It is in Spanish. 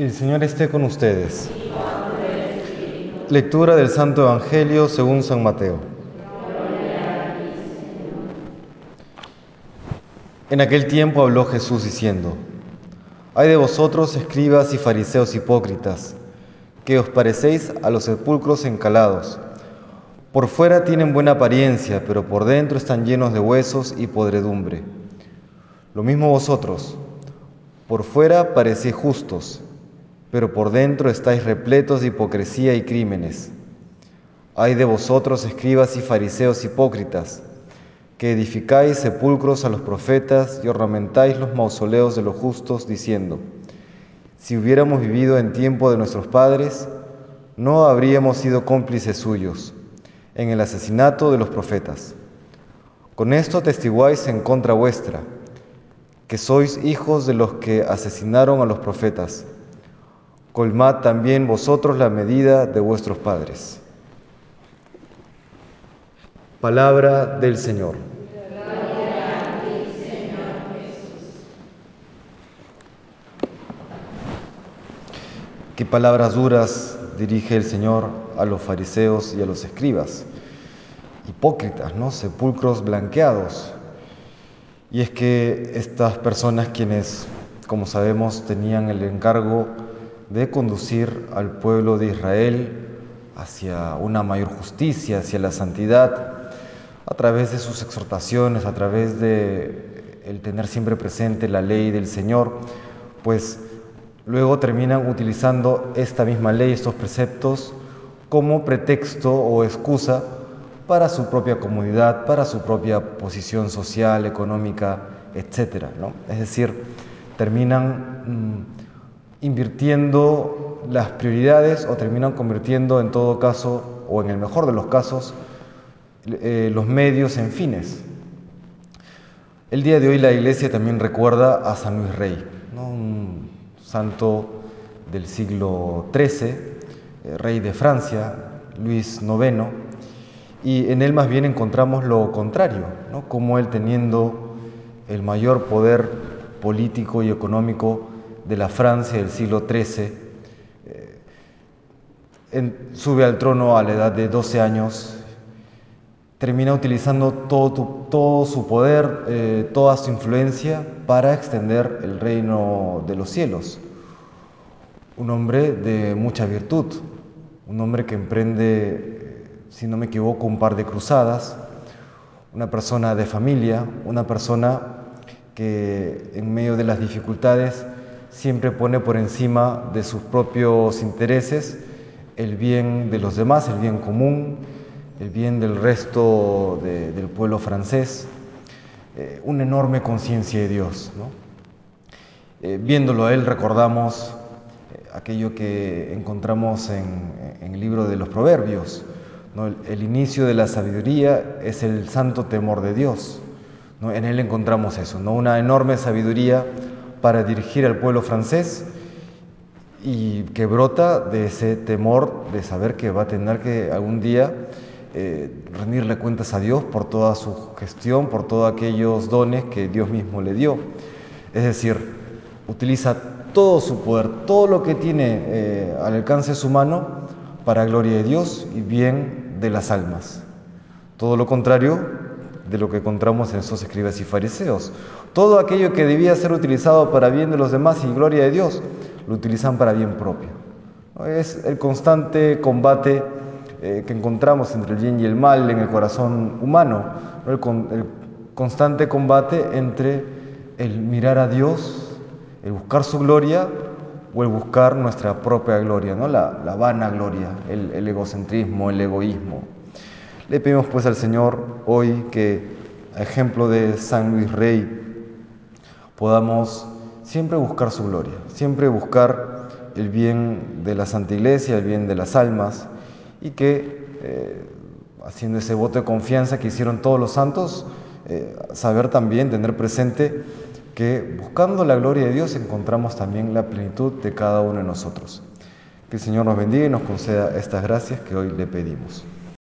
El Señor esté con ustedes. Lectura del Santo Evangelio según San Mateo. En aquel tiempo habló Jesús diciendo, Hay de vosotros, escribas y fariseos hipócritas, que os parecéis a los sepulcros encalados. Por fuera tienen buena apariencia, pero por dentro están llenos de huesos y podredumbre. Lo mismo vosotros, por fuera parecéis justos pero por dentro estáis repletos de hipocresía y crímenes. Ay de vosotros, escribas y fariseos hipócritas, que edificáis sepulcros a los profetas y ornamentáis los mausoleos de los justos, diciendo, si hubiéramos vivido en tiempo de nuestros padres, no habríamos sido cómplices suyos en el asesinato de los profetas. Con esto testiguáis en contra vuestra, que sois hijos de los que asesinaron a los profetas colmad también vosotros la medida de vuestros padres. Palabra del Señor. Qué palabras duras dirige el Señor a los fariseos y a los escribas. Hipócritas, ¿no? Sepulcros blanqueados. Y es que estas personas quienes, como sabemos, tenían el encargo de conducir al pueblo de Israel hacia una mayor justicia, hacia la santidad, a través de sus exhortaciones, a través de el tener siempre presente la ley del Señor, pues luego terminan utilizando esta misma ley, estos preceptos, como pretexto o excusa para su propia comodidad, para su propia posición social, económica, etc. ¿no? Es decir, terminan mm, invirtiendo las prioridades o terminan convirtiendo en todo caso, o en el mejor de los casos, eh, los medios en fines. El día de hoy la iglesia también recuerda a San Luis Rey, un santo del siglo XIII, eh, rey de Francia, Luis IX, y en él más bien encontramos lo contrario, ¿no? como él teniendo el mayor poder político y económico de la Francia del siglo XIII. Eh, sube al trono a la edad de 12 años, termina utilizando todo, todo su poder, eh, toda su influencia para extender el reino de los cielos. Un hombre de mucha virtud, un hombre que emprende, eh, si no me equivoco, un par de cruzadas, una persona de familia, una persona que en medio de las dificultades siempre pone por encima de sus propios intereses el bien de los demás, el bien común, el bien del resto del pueblo francés, eh, una enorme conciencia de Dios. Eh, viéndolo a él recordamos eh, aquello que encontramos en, el libro de los Proverbios. El, inicio de la sabiduría es el santo temor de Dios. En él encontramos eso, ¿no? una enorme sabiduría para dirigir al pueblo francés y que brota de ese temor de saber que va a tener que algún día eh, rendirle cuentas a Dios por toda su gestión, por todos aquellos dones que Dios mismo le dio. Es decir, utiliza todo su poder, todo lo que tiene eh, al alcance de su mano para gloria de Dios y bien de las almas. Todo lo contrario de lo que encontramos en esos escribas y fariseos. Todo aquello que debía ser utilizado para bien de los demás y gloria de Dios, lo utilizan para bien propio. Es el constante combate eh, que encontramos entre el bien y el mal en el corazón humano, el, constante combate entre el mirar a Dios, el buscar su gloria o el buscar nuestra propia gloria, ¿no? la, la vana gloria, el, el egocentrismo, el egoísmo. Le pedimos pues al Señor hoy que, a ejemplo de San Luis Rey, podamos siempre buscar su gloria, siempre buscar el bien de la Santa Iglesia, el bien de las almas, y que, eh, haciendo ese voto de confianza que hicieron todos los santos, eh, saber también, tener presente que buscando la gloria de Dios encontramos también la plenitud de cada uno de nosotros. Que el Señor nos bendiga y nos conceda estas gracias que hoy le pedimos.